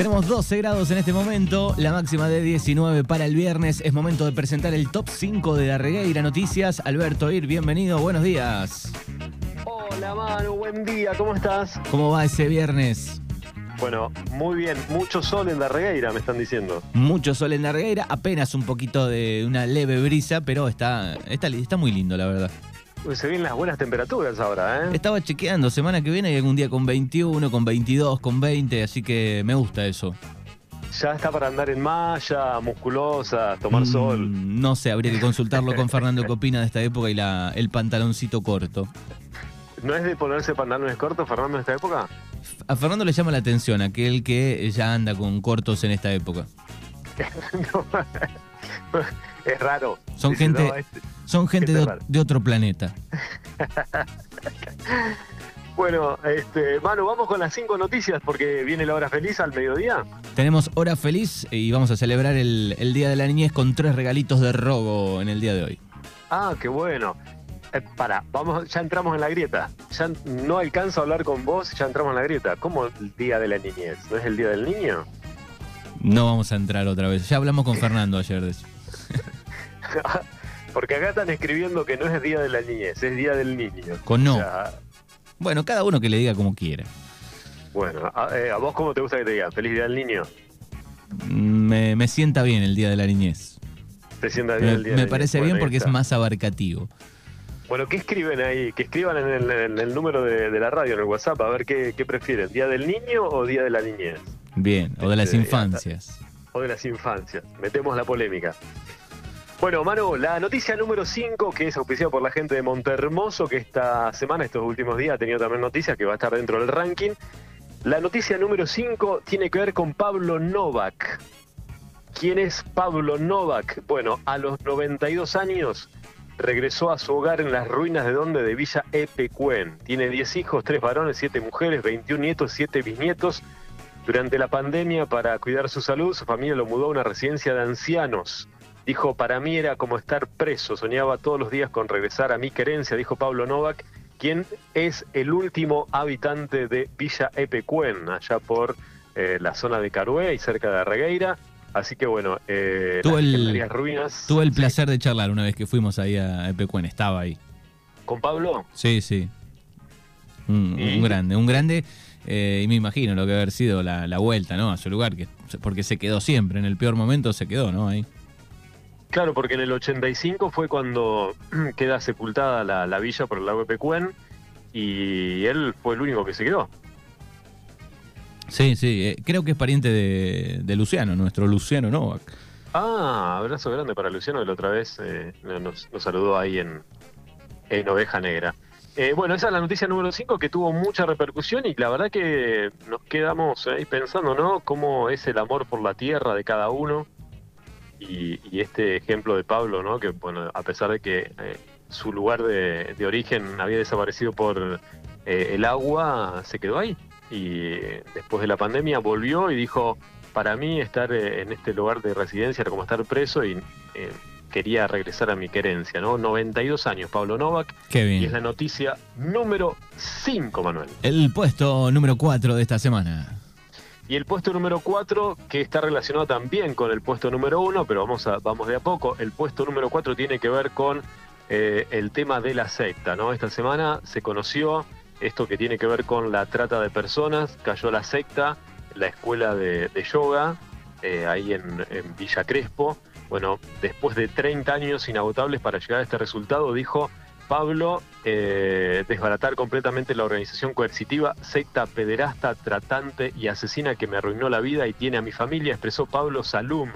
Tenemos 12 grados en este momento, la máxima de 19 para el viernes. Es momento de presentar el top 5 de la Regueira Noticias. Alberto Ir, bienvenido, buenos días. Hola Manu, buen día, ¿cómo estás? ¿Cómo va ese viernes? Bueno, muy bien, mucho sol en la regueira, me están diciendo. Mucho sol en la regueira, apenas un poquito de una leve brisa, pero está, está, está muy lindo, la verdad. Se vienen las buenas temperaturas ahora, ¿eh? Estaba chequeando, semana que viene hay algún día con 21, con 22, con 20, así que me gusta eso. Ya está para andar en malla, musculosa, tomar Mm, sol. No sé, habría que consultarlo con Fernando qué opina de esta época y la, el pantaloncito corto. ¿No es de ponerse pantalones cortos, Fernando, en esta época? A Fernando le llama la atención aquel que ya anda con cortos en esta época. No, es raro. Son Dice, gente- no, este- Son gente de, otro planeta. Bueno, este, Manu, vamos con las cinco noticias porque viene la hora feliz al mediodía. Tenemos hora feliz y vamos a celebrar el, el Día de la Niñez con tres regalitos de robo en el día de hoy. Ah, qué bueno. Eh, para, vamos, ya entramos en la grieta. Ya no alcanzo a hablar con vos, ya entramos en la grieta. ¿Cómo el día de la niñez? ¿No es el día del niño? No vamos a entrar otra vez. Ya hablamos con Fernando ayer de eso. Porque acá están escribiendo que no es día de la niñez, es día del niño. Con no. O sea, Bueno, cada uno que le diga como quiera. bueno, a, eh, ¿a vos cómo te gusta que te digan? ¿Feliz día del niño? Me, me sienta bien el Día de la Niñez. ¿Te sienta bien Me, el día me del parece bien Bueno, porque es más abarcativo. Bueno, ¿qué escriben ahí? Que escriban en el, en el número de, de la radio, en el WhatsApp, a ver qué, qué prefieren, ¿día del niño o día de la niñez? Bien, o de las Este, infancias. o de las infancias. Metemos la polémica. Bueno, Manu, la noticia número 5, que es auspiciada por la gente de Montermoso, que esta semana, estos últimos días, ha tenido también noticias que va a estar dentro del ranking. La noticia número 5 tiene que ver con Pablo Novak. ¿Quién es Pablo Novak? Bueno, a los 92 años regresó a su hogar en las ruinas de donde de Villa Epecuén. Tiene 10 hijos, 3 varones, 7 mujeres, 21 nietos, 7 bisnietos. Durante la pandemia, para cuidar su salud, su familia lo mudó a una residencia de ancianos. Dijo, para mí era como estar preso, soñaba todos los días con regresar a mi querencia, dijo Pablo Novak, quien es el último habitante de Villa Epecuén, allá por eh, la zona de Carué y cerca de Regueira. Así que bueno, eh, Tuve el- ruinas. Tuve el Sí. placer de charlar una vez que fuimos ahí a Epecuen, estaba ahí. ¿Con Pablo? Sí, sí. Un, ¿Y? un grande, un grande. eh, y me imagino lo que haber sido la, la vuelta, ¿no? A su lugar, que, porque se quedó siempre, en el peor momento se quedó, ¿no? Ahí. Claro, porque en el 85 fue cuando queda sepultada la, la villa por el lago Epecuén y él fue el único que se quedó. Sí, sí, eh, creo que es pariente de, de Luciano, nuestro Luciano Novak. Ah, abrazo grande para Luciano, que la otra vez eh, nos, nos saludó ahí en, en Oveja Negra. Eh, bueno, esa es la noticia número 5 que tuvo mucha repercusión y la verdad que nos quedamos ahí pensando, ¿no? Cómo es el amor por la tierra de cada uno y, y este ejemplo de Pablo, ¿no? Que, bueno, a pesar de que eh, su lugar de, de origen había desaparecido por eh, el agua, se quedó ahí. Y eh, después de la pandemia volvió y dijo, para mí estar eh, en este lugar de residencia era como estar preso y eh, quería regresar a mi querencia, ¿no? 92 años, Pablo Novak, Qué y es bien. la noticia número 5, Manuel. El puesto número 4 de esta semana. Y el puesto número 4, que está relacionado también con el puesto número 1, pero vamos, vamos de a poco, el puesto número 4 tiene que ver con eh, el tema de la secta, ¿no? Esta semana se conoció esto que tiene que ver con la trata de personas, cayó la secta, la escuela de, yoga, eh, ahí en Villa Crespo. Bueno, después de 30 años inagotables para llegar a este resultado, dijo Pablo, eh, desbaratar completamente la organización coercitiva, secta pederasta, tratante y asesina que me arruinó la vida y tiene a mi familia, expresó Pablo Salum.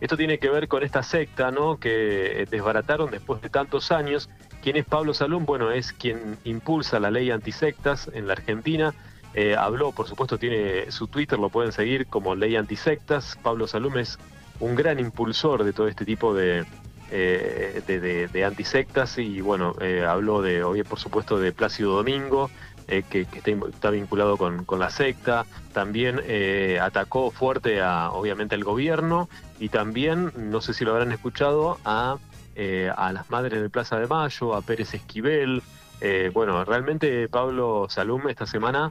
Esto tiene que ver con esta secta, ¿no? Que eh, desbarataron después de tantos años. ¿Quién es Pablo Salum? Bueno, es quien impulsa la ley antisectas en la Argentina. Eh, habló, por supuesto, tiene su Twitter, lo pueden seguir como Ley Antisectas. Pablo Salum es un gran impulsor de todo este tipo de, eh, de, de- de antisectas y bueno, eh, habló de, hoy por supuesto, de Plácido Domingo, eh, que, está, vinculado con, la secta, también eh, atacó fuerte a, obviamente, al gobierno. Y también, no sé si lo habrán escuchado, a, a las madres de Plaza de Mayo, a Pérez Esquivel. Bueno, realmente Pablo Salum esta semana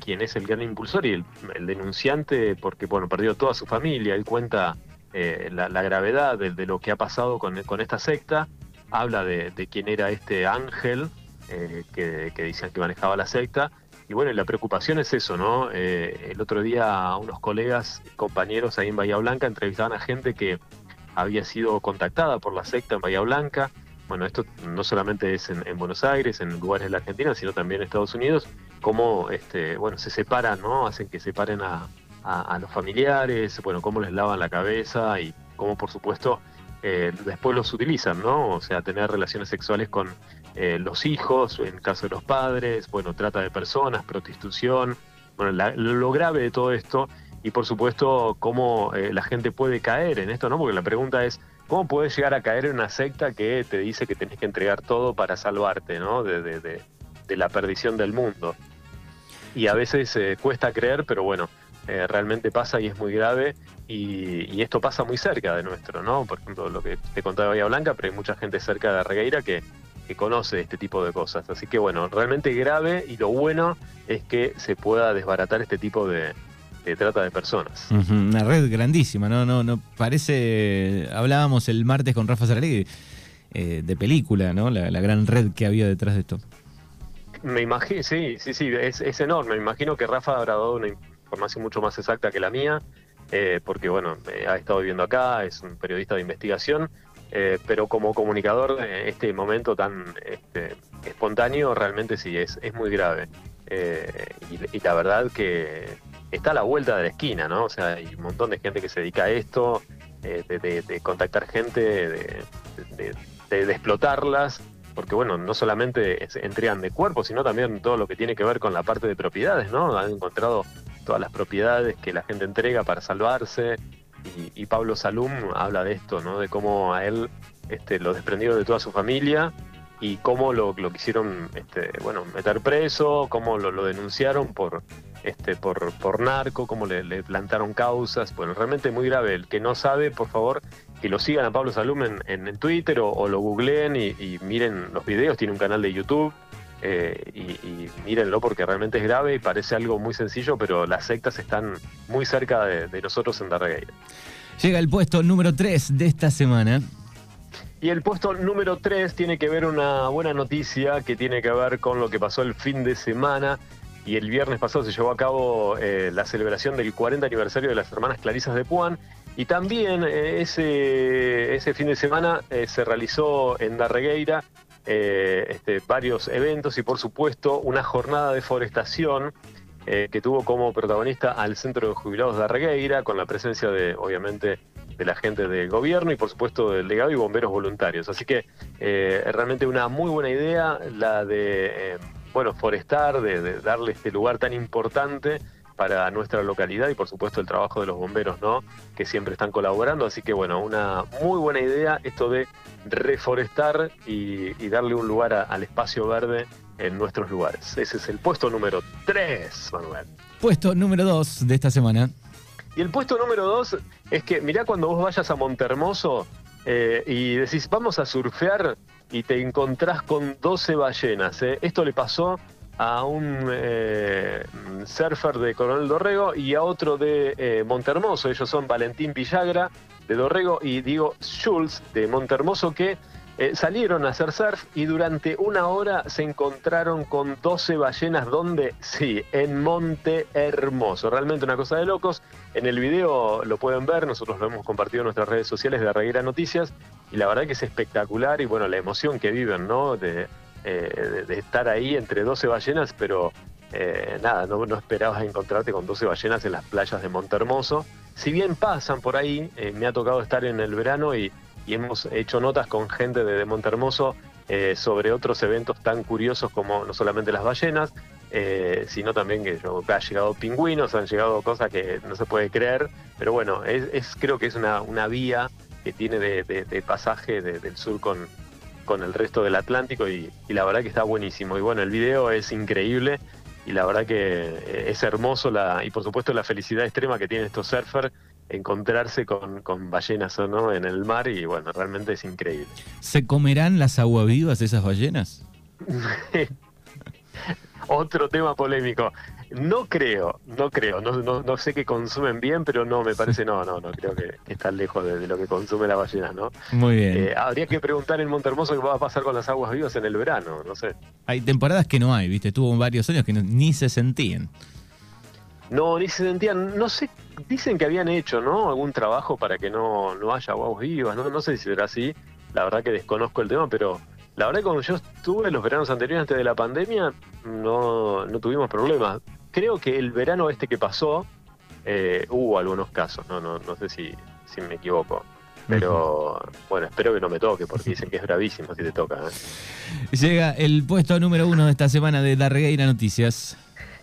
quien es el gran impulsor y el, denunciante, porque bueno, perdió toda su familia, él cuenta eh, la, gravedad de, lo que ha pasado con, esta secta, habla de, quién era este ángel eh, que, que decían que manejaba la secta, y bueno, la preocupación es eso, ¿no? el otro día unos colegas, compañeros ahí en Bahía Blanca entrevistaban a gente que había sido contactada por la secta en Bahía Blanca. Bueno, esto no solamente es en, Buenos Aires, en lugares de la Argentina, sino también en Estados Unidos, cómo este, bueno, se separan, ¿no? Hacen que separen a, los familiares, bueno, cómo les lavan la cabeza y cómo, por supuesto, eh, después los utilizan, ¿no? O sea, tener relaciones sexuales con eh, los hijos, en el caso de los padres, bueno, trata de personas, prostitución. Bueno, lo grave de todo esto y por supuesto cómo eh, la gente puede caer en esto, ¿no? Porque la pregunta es, ¿cómo puedes llegar a caer en una secta que te dice que tenés que entregar todo para salvarte, ¿no? De, de, de, la perdición del mundo. Y a veces eh, cuesta creer, pero bueno, eh, realmente pasa y es muy grave y, esto pasa muy cerca de nuestro, ¿no? Por ejemplo, lo que te contaba Bahía Blanca, pero hay mucha gente cerca de Regueira que, que conoce este tipo de cosas. Así que bueno, realmente grave y lo bueno es que se pueda desbaratar este tipo de, trata de personas. Una red grandísima, ¿no? no, no Parece, hablábamos el martes con Rafa Saralegui eh, de película, ¿no? La, gran red que había detrás de esto. Me imagino, sí, sí, sí, es, enorme. Me imagino que Rafa habrá dado una información mucho más exacta que la mía, eh, porque bueno, ha estado viviendo acá, es un periodista de investigación, eh, pero como comunicador, este momento tan este, espontáneo realmente sí, es, es muy grave. y, la verdad que está a la vuelta de la esquina, ¿no? O sea, hay un montón de gente que se dedica a esto, eh, de, contactar gente, de, explotarlas, porque bueno, no solamente entregan de cuerpo, sino también todo lo que tiene que ver con la parte de propiedades, ¿no? Han encontrado todas las propiedades que la gente entrega para salvarse, y, Pablo Salum habla de esto, ¿no? De cómo a él este, lo desprendió de toda su familia y cómo lo, lo quisieron este, bueno, meter preso, cómo lo, denunciaron por, este, por, por narco, cómo le, plantaron causas. Bueno, realmente muy grave. El que no sabe, por favor, que lo sigan a Pablo Salum en, en, Twitter o, lo googleen y, miren los videos. Tiene un canal de YouTube. Eh, y, mírenlo porque realmente es grave y parece algo muy sencillo, pero las sectas están muy cerca de, nosotros en Darregueira. Llega el puesto número 3 de esta semana. Y el puesto número 3 tiene que ver una buena noticia que tiene que ver con lo que pasó el fin de semana. Y el viernes pasado se llevó a cabo eh, la celebración del 40 aniversario de las hermanas Clarisas de Puan. Y también eh, ese, ese fin de semana eh, se realizó en Darregueira este, varios eventos y por supuesto una jornada de forestación que tuvo como protagonista al Centro de Jubilados de Darregueira con la presencia de, obviamente, de la gente del gobierno y por supuesto del legado y bomberos voluntarios. Así que eh, realmente una muy buena idea la de, eh, bueno, forestar, de, darle este lugar tan importante para nuestra localidad y por supuesto el trabajo de los bomberos, ¿no? Que siempre están colaborando. Así que bueno, una muy buena idea esto de reforestar y, darle un lugar al espacio verde en nuestros lugares. Ese es el puesto número 3, Manuel. Puesto número 2 de esta semana. Y el puesto número dos es que, mirá cuando vos vayas a Montermoso eh, y decís, vamos a surfear y te encontrás con 12 ballenas. Eh. Esto le pasó a un eh, surfer de Coronel Dorrego y a otro de Montermoso. Ellos son Valentín Villagra de Dorrego y Diego Schultz de Montermoso que eh, salieron a hacer surf y durante una hora se encontraron con 12 ballenas, donde sí, en Monte Hermoso. Realmente una cosa de locos. En el video lo pueden ver, nosotros lo hemos compartido en nuestras redes sociales de Arreguera Noticias y la verdad que es espectacular y bueno, la emoción que viven, ¿no? Eh, estar ahí entre 12 ballenas, pero eh, nada, no, esperabas encontrarte con 12 ballenas en las playas de Monte Hermoso. Si bien pasan por ahí, me ha tocado estar en el verano y y hemos hecho notas con gente de, Montermoso eh, sobre otros eventos tan curiosos como no solamente las ballenas, eh, sino también que han llegado pingüinos, han llegado cosas que no se puede creer, pero bueno, es, creo que es una, vía que tiene de, pasaje del sur con, con el resto del Atlántico y, la verdad que está buenísimo. Y bueno, el video es increíble y la verdad que eh, es hermoso la, y por supuesto la felicidad extrema que tienen estos surfers encontrarse con, con ballenas o no en el mar y bueno, realmente es increíble. ¿Se comerán las aguavivas esas ballenas? Otro tema polémico. No creo, no creo, no, no, no, sé que consumen bien, pero no, me parece, no, no, no, creo que, están lejos de, lo que consume la ballena, ¿no? Muy bien. Eh, habría que preguntar en Montermoso qué va a pasar con las aguas vivas en el verano, no sé. Hay temporadas que no hay, ¿viste? Tuvo varios años que ni se sentían. No, ni se sentían, no sé, dicen que habían hecho, ¿no? Algún trabajo para que no, no haya aguas vivas, ¿no? No sé si será así, la verdad que desconozco el tema, pero la verdad cuando yo estuve los veranos anteriores antes de la pandemia, no, no tuvimos problemas creo que el verano este que pasó eh, hubo algunos casos, no, no, no sé si, si me equivoco. Pero bueno, espero que no me toque porque dicen que es bravísimo si te toca. ¿eh? Llega el puesto número uno de esta semana de Darregueira Noticias.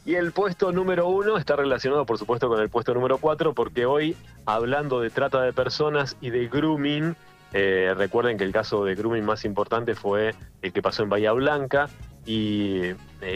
Y el puesto número uno está relacionado, por supuesto, con el puesto número cuatro, porque hoy, hablando de trata de personas y de grooming, eh, recuerden que el caso de grooming más importante fue el que pasó en Bahía Blanca y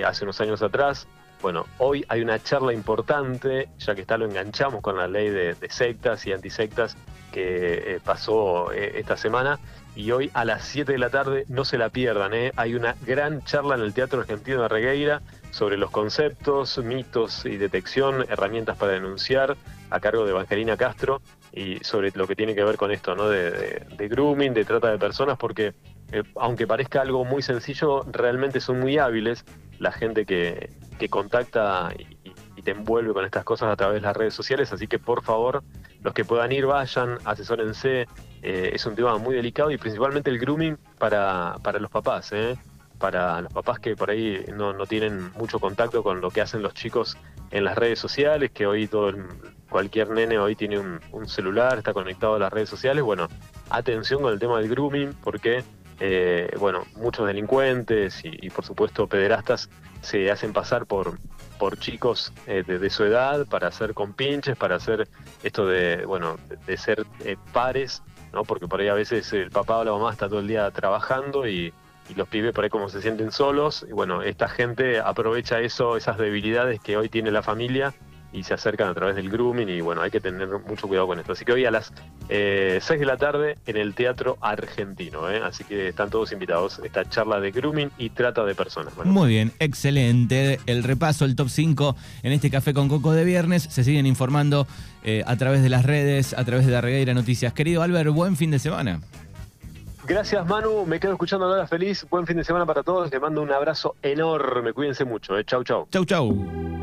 hace unos años atrás bueno, hoy hay una charla importante, ya que está lo enganchamos con la ley de, sectas y antisectas que eh, pasó eh, esta semana. Y hoy a las 7 de la tarde, no se la pierdan, ¿eh? hay una gran charla en el Teatro Argentino de Regueira sobre los conceptos, mitos y detección, herramientas para denunciar, a cargo de Evangelina Castro, y sobre lo que tiene que ver con esto, ¿no? De, grooming, de trata de personas, porque aunque parezca algo muy sencillo, realmente son muy hábiles la gente que, que contacta y, te envuelve con estas cosas a través de las redes sociales, así que por favor, los que puedan ir, vayan, asesórense, eh, es un tema muy delicado y principalmente el grooming para, para los papás, ¿eh? para los papás que por ahí no, no, tienen mucho contacto con lo que hacen los chicos en las redes sociales, que hoy todo cualquier nene hoy tiene un, celular, está conectado a las redes sociales, bueno, atención con el tema del grooming, porque eh, bueno, muchos delincuentes y, por supuesto pederastas se hacen pasar por, por chicos eh, de, su edad para hacer compinches, para hacer esto de, bueno, de, ser eh, pares, ¿no? Porque por ahí a veces el papá o la mamá está todo el día trabajando y, y los pibes por ahí como se sienten solos. Y bueno, esta gente aprovecha eso, esas debilidades que hoy tiene la familia y se acercan a través del grooming y bueno, hay que tener mucho cuidado con esto. Así que hoy a las eh, 6 de la tarde en el Teatro Argentino, ¿eh? así que están todos invitados esta charla de grooming y trata de personas. Muy bien, excelente. El repaso, el top 5 en este Café con Coco de viernes. Se siguen informando eh, a través de las redes, a través de la Regueira Noticias. Querido Albert, buen fin de semana. Gracias Manu, me quedo escuchando ahora feliz. Buen fin de semana para todos. Les mando un abrazo enorme. Cuídense mucho. ¿eh? Chau, chau. Chau, chau.